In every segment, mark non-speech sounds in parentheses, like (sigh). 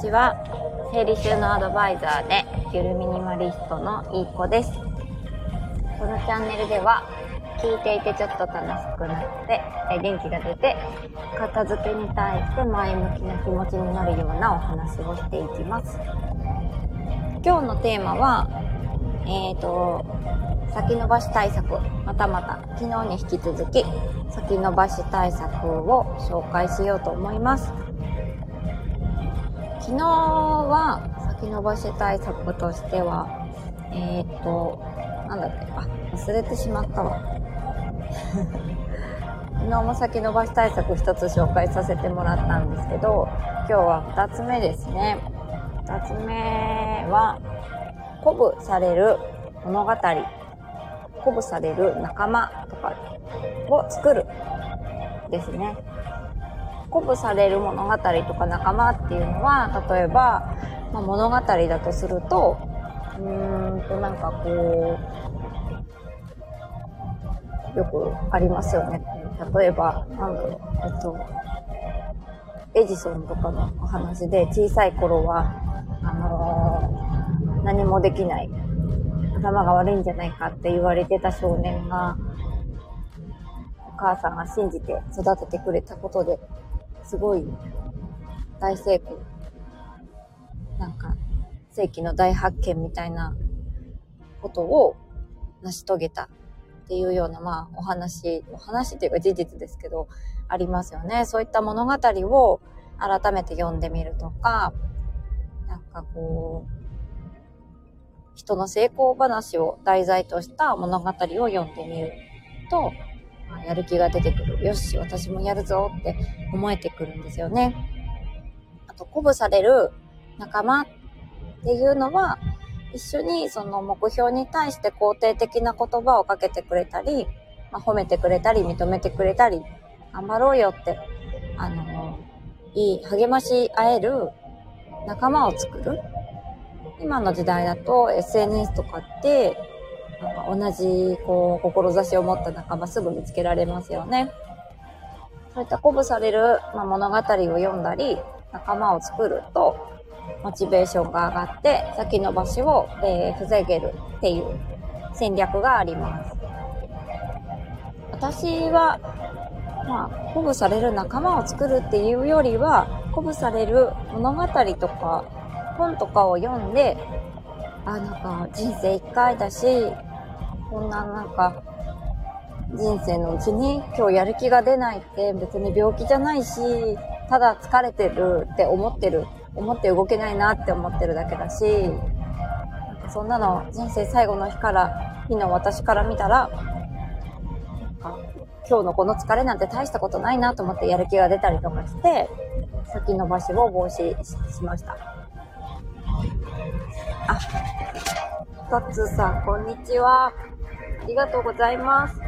ちは整理収納アドバイザーでゆるミニマリストのいい子です。このチャンネルでは聞いていてちょっと楽しくなって元気が出て片付けに対して前向きな気持ちになるようなお話をしていきます。今日のテーマはえーと先延ばし対策またまた昨日に引き続き先延ばし対策を紹介しようと思います。昨日は先延ばし対策としてはえっ、ー、となんだっけあ忘れてしまったわ。(laughs) 昨日も先延ばし対策一つ紹介させてもらったんですけど今日は2つ目ですね。2つ目は鼓舞される物語。鼓舞される仲間とかを作るですね。鼓舞される物語とか仲間っていうのは、例えば、まあ、物語だとすると、うーんとなんかこう、よくありますよね。例えば、なんだろう、えっと、エジソンとかのお話で小さい頃は、あのー、何もできない頭が悪いんじゃないかって言われてた少年が、お母さんが信じて育ててくれたことで、すごい大成功。なんか、世紀の大発見みたいなことを成し遂げたっていうような、まあ、お話、お話っていうか事実ですけど、ありますよね。そういった物語を改めて読んでみるとか、なんかこう、人の成功話を題材とした物語を読んでみると、まあ、やる気が出てくる。よし、私もやるぞって思えてくるんですよね。あと、鼓舞される仲間っていうのは、一緒にその目標に対して肯定的な言葉をかけてくれたり、まあ、褒めてくれたり、認めてくれたり、頑張ろうよって、あの、いい、励まし合える仲間を作る。今の時代だと SNS とかって、なんか同じ、こう、志を持った仲間すぐ見つけられますよね。そういった鼓舞される、まあ、物語を読んだり、仲間を作ると、モチベーションが上がって、先延ばしを、えー、防げるっていう戦略があります。私は、まあ、鼓舞される仲間を作るっていうよりは、鼓舞される物語とか本とかを読んで、あ、なんか人生一回だし、こんななんか人生のうちに今日やる気が出ないって別に病気じゃないし、ただ疲れてるって思ってる、思って動けないなって思ってるだけだし、なんかそんなの人生最後の日から、日の私から見たら、今日のこの疲れなんて大したことないなと思ってやる気が出たりとかして、先延ばしを防止しました。あ、トッツーさん、こんにちは。ありがとうございます。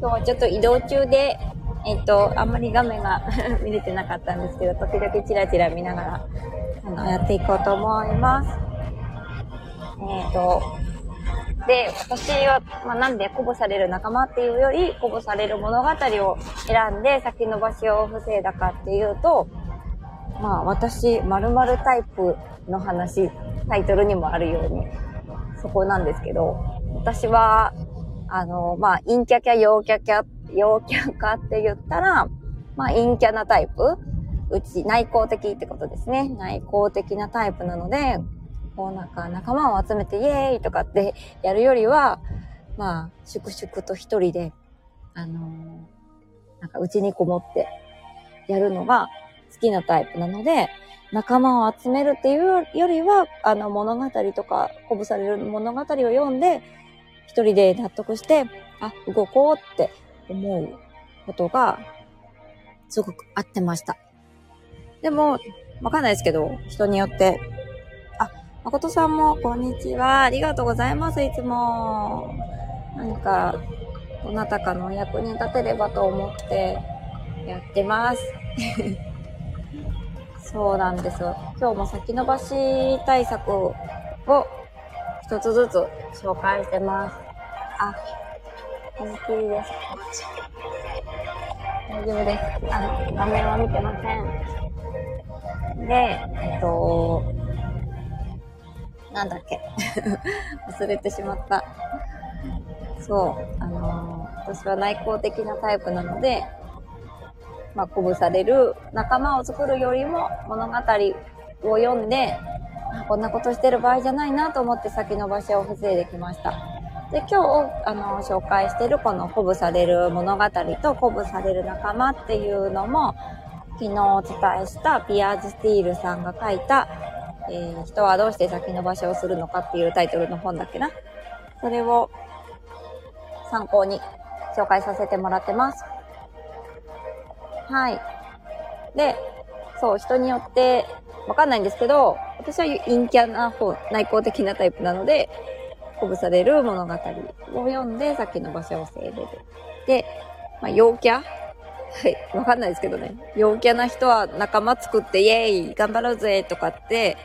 今日はちょっと移動中で、えっ、と、あんまり画面が (laughs) 見れてなかったんですけど、時々チラチラ見ながら、あの、やっていこうと思います。えっ、と、で、私は、まあ、なんで鼓舞される仲間っていうより、鼓舞される物語を選んで先延ばしを防いだかっていうと、まあ私、〇〇タイプの話タイトルにもあるように、そこなんですけど、私は、あの、まあ、陰キャキャ、陽キャキャ、陽キャかって言ったら、まあ、陰キャなタイプうち、内向的ってことですね。内向的なタイプなので、こうなんか仲間を集めてイエーイとかって (laughs) やるよりは、まあ、粛々と一人で、あのー、なんかうちにこもってやるのが好きなタイプなので、仲間を集めるっていうよりは、あの物語とか、鼓舞される物語を読んで、一人で納得して、あ、動こうって思うことが、すごく合ってました。でも、わかんないですけど、人によって、あ、誠さんも、こんにちは。ありがとうございます、いつも。なんか、どなたかのお役に立てればと思ってやってます。(laughs) そうなんです。今日も先延ばし対策を一つずつ紹介してます。あ、本気です。大丈夫です。あの、画面は見てません。で、えっと、なんだっけ (laughs) 忘れてしまった。そう、あのー、私は内向的なタイプなので、まあ、鼓舞される仲間を作るよりも物語を読んで、こんなことしてる場合じゃないなと思って先延ばしを防いできました。で、今日、あの、紹介してるこの鼓舞される物語と鼓舞される仲間っていうのも、昨日お伝えしたピアーズ・スティールさんが書いた、えー、人はどうして先延ばしをするのかっていうタイトルの本だっけな。それを参考に紹介させてもらってます。はい。で、そう、人によってわかんないんですけど、私は陰キャな方、内向的なタイプなので、鼓舞される物語を読んで先延ばしを防いでる。で、まあ、陽キャ？(laughs) はい。わかんないですけどね。陽キャな人は仲間作ってイエーイ頑張ろうぜとかって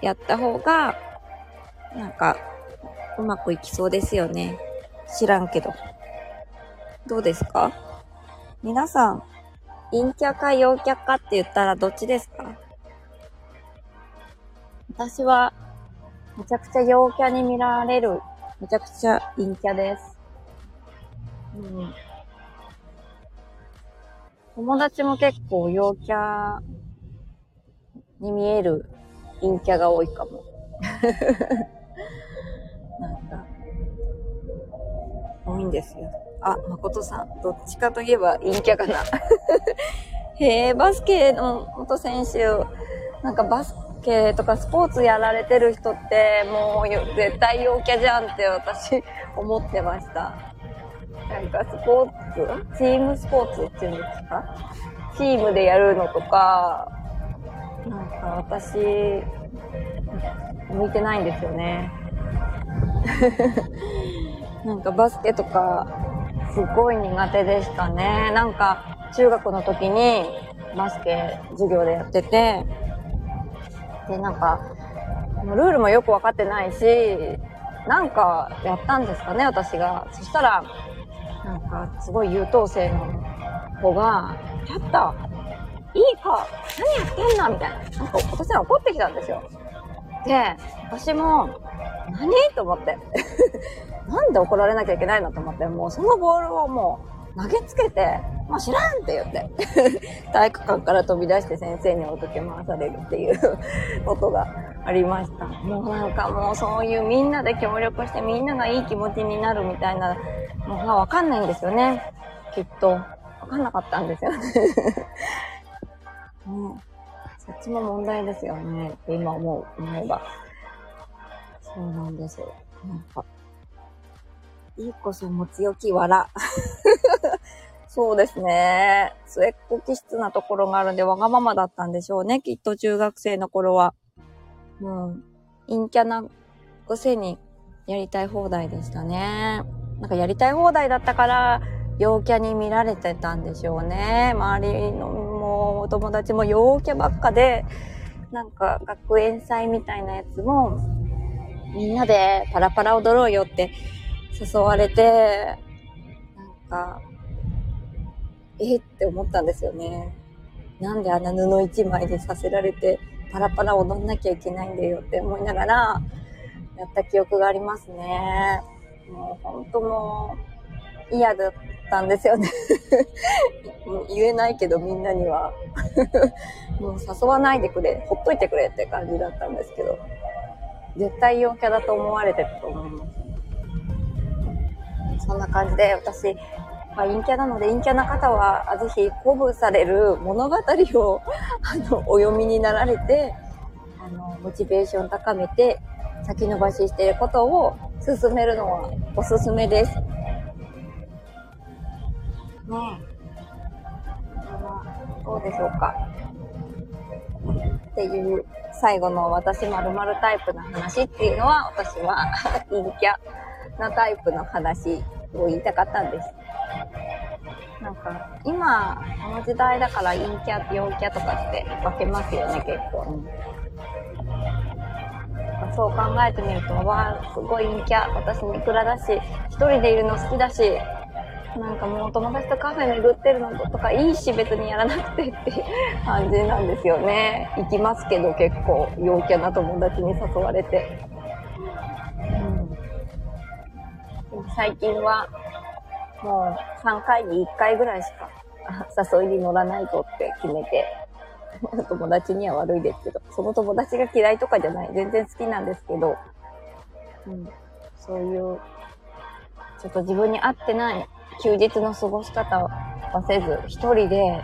やった方が、なんか、うまくいきそうですよね。知らんけど。どうですか？皆さん、陰キャか陽キャかって言ったらどっちですか？私は、めちゃくちゃ陽キャに見られる、めちゃくちゃ陰キャです。うん。友達も結構陽キャに見える陰キャが多いかも。(laughs) なんか、多いんですよ。あ、誠さん、どっちかといえば陰キャかな。(laughs) へえ、バスケの元選手、なんかバスケとかスポーツやられてる人って、もう絶対陽キャじゃんって私思ってました。なんかスポーツチームスポーツっていうんですか？チームでやるのとか、なんか私、向いてないんですよね。(laughs) なんかバスケとか、すごい苦手でしたね。なんか、中学の時にバスケ授業でやってて、で、なんか、ルールもよくわかってないし、なんかやったんですかね、私が。そしたら、なんか、すごい優等生の子が、やったいいか何やってんの？みたいな。なんか、私は怒ってきたんですよ。で、私も、何？と思って。(laughs) なんで怒られなきゃいけないの？と思って、もうそのボールをもう投げつけて、まあ知らんって言って、(laughs) 体育館から飛び出して先生に追いかけ回されるっていうことがありました。もうなんかもうそういうみんなで協力してみんながいい気持ちになるみたいなのがわかんないんですよね。きっと。わかんなかったんですよ (laughs) ね。ねそっちも問題ですよね。今思う、思えば。そうなんですよ。なんか、いいこそ持ち置き笑。(laughs) そうですね。末っ子気質なところがあるんで、わがままだったんでしょうね。きっと中学生の頃は。うん。陰キャなくせにやりたい放題でしたね。なんかやりたい放題だったから、陽キャに見られてたんでしょうね。周りのもお友達も陽キャばっかで、なんか学園祭みたいなやつも、みんなでパラパラ踊ろうよって誘われて、なんか、えって思ったんですよね。なんであんな布一枚でさせられて、パラパラ踊んなきゃいけないんだよって思いながら、やった記憶がありますね。もう本当もう、嫌だったんですよね (laughs) 言えないけどみんなには (laughs) もう誘わないでくれ、ほっといてくれって感じだったんですけど、絶対陽キャだと思われてたと思います。そんな感じで、私、まあ、陰キャなので、陰キャな方は、ぜひ、鼓舞される物語を、(laughs) あの、お読みになられて、あの、モチベーション高めて、先延ばししていることを進めるのはおすすめです。ねえ。どうでしょうか。っていう、最後の私〇〇タイプな話っていうのは、私は (laughs) 陰キャなタイプの話を言いたかったんです。なんか、今、この時代だから陰キャ、陽キャとかって分けますよね、結構ね。そう考えてみると、わあ、すごい陰キャ、私ニクラだし、一人でいるの好きだし、なんかもうお友達とカフェ巡ってるのとかいいし別にやらなくてっていう (laughs) 感じなんですよね。行きますけど結構陽キャな友達に誘われて。最近はもう3回に1回ぐらいしか誘いに乗らないとって決めて、(laughs) 友達には悪いですけど、その友達が嫌いとかじゃない。全然好きなんですけど、うん、そういう、ちょっと自分に合ってない休日の過ごし方はせず、一人で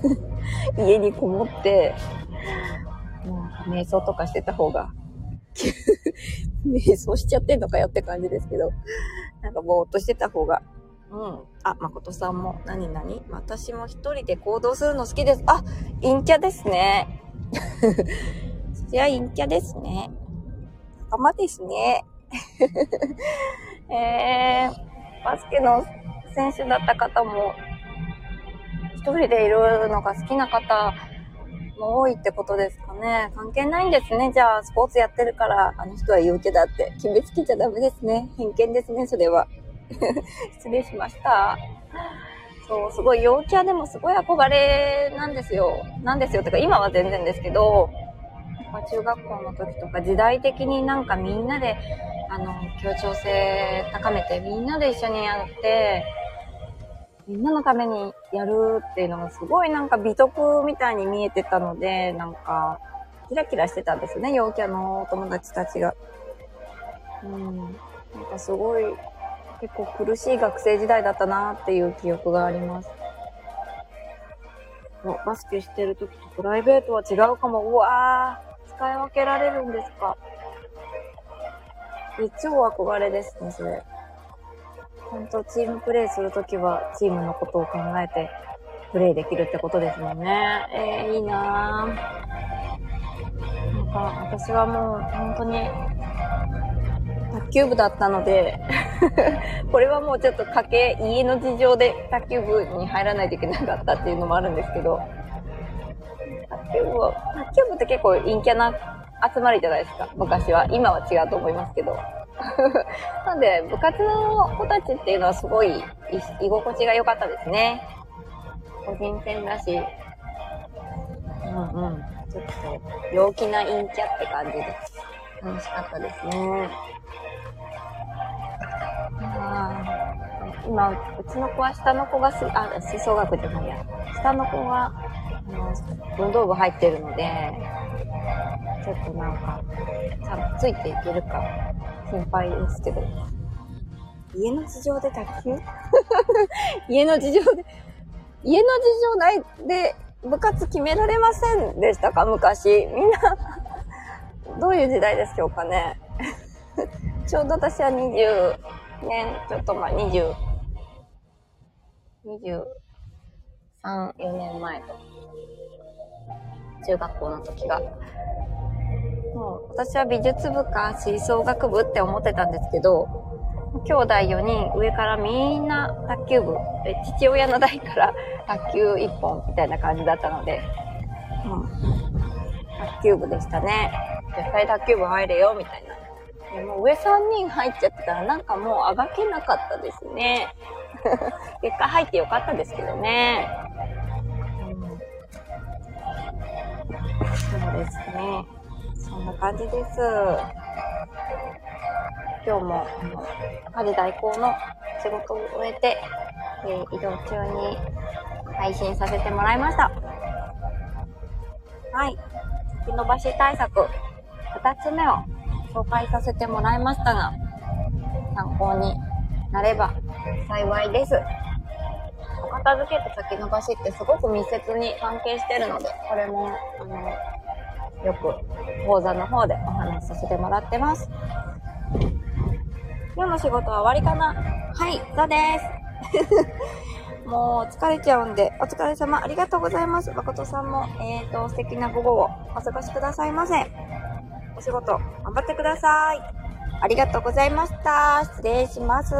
(laughs) 家にこもって、まあ、瞑想とかしてた方が (laughs) 瞑想しちゃってんのかよって感じですけど、なんかぼーっとしてた方が、うん。あ、誠さんも、何何私も一人で行動するの好きです。あ、陰キャですね。(laughs) そりゃ陰キャですね。仲間ですね。(laughs) えー、バスケの選手だった方も、一人でいるのが好きな方も多いってことですかね。関係ないんですね。じゃあ、スポーツやってるから、あの人は陽気だって。決めつけちゃダメですね。偏見ですね、それは。(laughs) 失礼しました。そう、すごい陽キャでもすごい憧れなんですよ。なんですよ。てか今は全然ですけど、中学校の時とか時代的になんかみんなで、あの、協調性高めてみんなで一緒にやって、みんなのためにやるっていうのがすごいなんか美徳みたいに見えてたので、なんか、キラキラしてたんですね、陽キャのお友達たちが。うん。なんかすごい、結構苦しい学生時代だったなっていう記憶があります。バスケしてる時とプライベートは違うかも。うわー、使い分けられるんですか。超憧れですね、それ。本当チームプレイするときはチームのことを考えてプレイできるってことですもんね。えー、いいなぁ。なんか私はもう本当に卓球部だったので (laughs) これはもうちょっと家計、家の事情で卓球部に入らないといけなかったっていうのもあるんですけど、卓球部、卓球部って結構陰キャな集まりじゃないですか、昔は。今は違うと思いますけど。なんで、部活の子たちっていうのはすごい居心地が良かったですね。個人戦だし、うんうん。ちょっと陽気な陰キャって感じで楽しかったですね。今、うちの子は下の子がす、あ、吹奏楽じゃないや。下の子が、あの、運動部入ってるので、ちょっとなんか、ちゃんとついていけるか心配ですけど。家の事情で卓球？(laughs) 家の事情で、家の事情ないで部活決められませんでしたか？昔。みんなどういう時代でしょうかね。(laughs) ちょうど私は20年、ちょっとまあ20、23、4年前と。中学校の時が。もう私は美術部か吹奏楽部って思ってたんですけど、兄弟4人上からみんな卓球部、父親の代から卓球1本みたいな感じだったので、うん、卓球部でしたね。絶対卓球部入れよ、みたいな。でも上3人入っちゃってたらなんかもうあがけなかったですね。(laughs) 結果入ってよかったですけどね。そうですね。そんな感じです。今日も、家事代行の仕事を終えて、えー、移動中に配信させてもらいました。はい。先延ばし対策、二つ目を紹介させてもらいましたが、参考になれば幸いです。お片付けと先延ばしってすごく密接に関係してるので、これも、あの、よく講座の方でお話しさせてもらってます。今日の仕事は終わりかな？はい、そうです。(laughs) もう疲れちゃうんで、お疲れ様ありがとうございます。誠さんも、えーと、素敵な午後をお過ごしくださいませ。お仕事、頑張ってください。ありがとうございました。失礼します。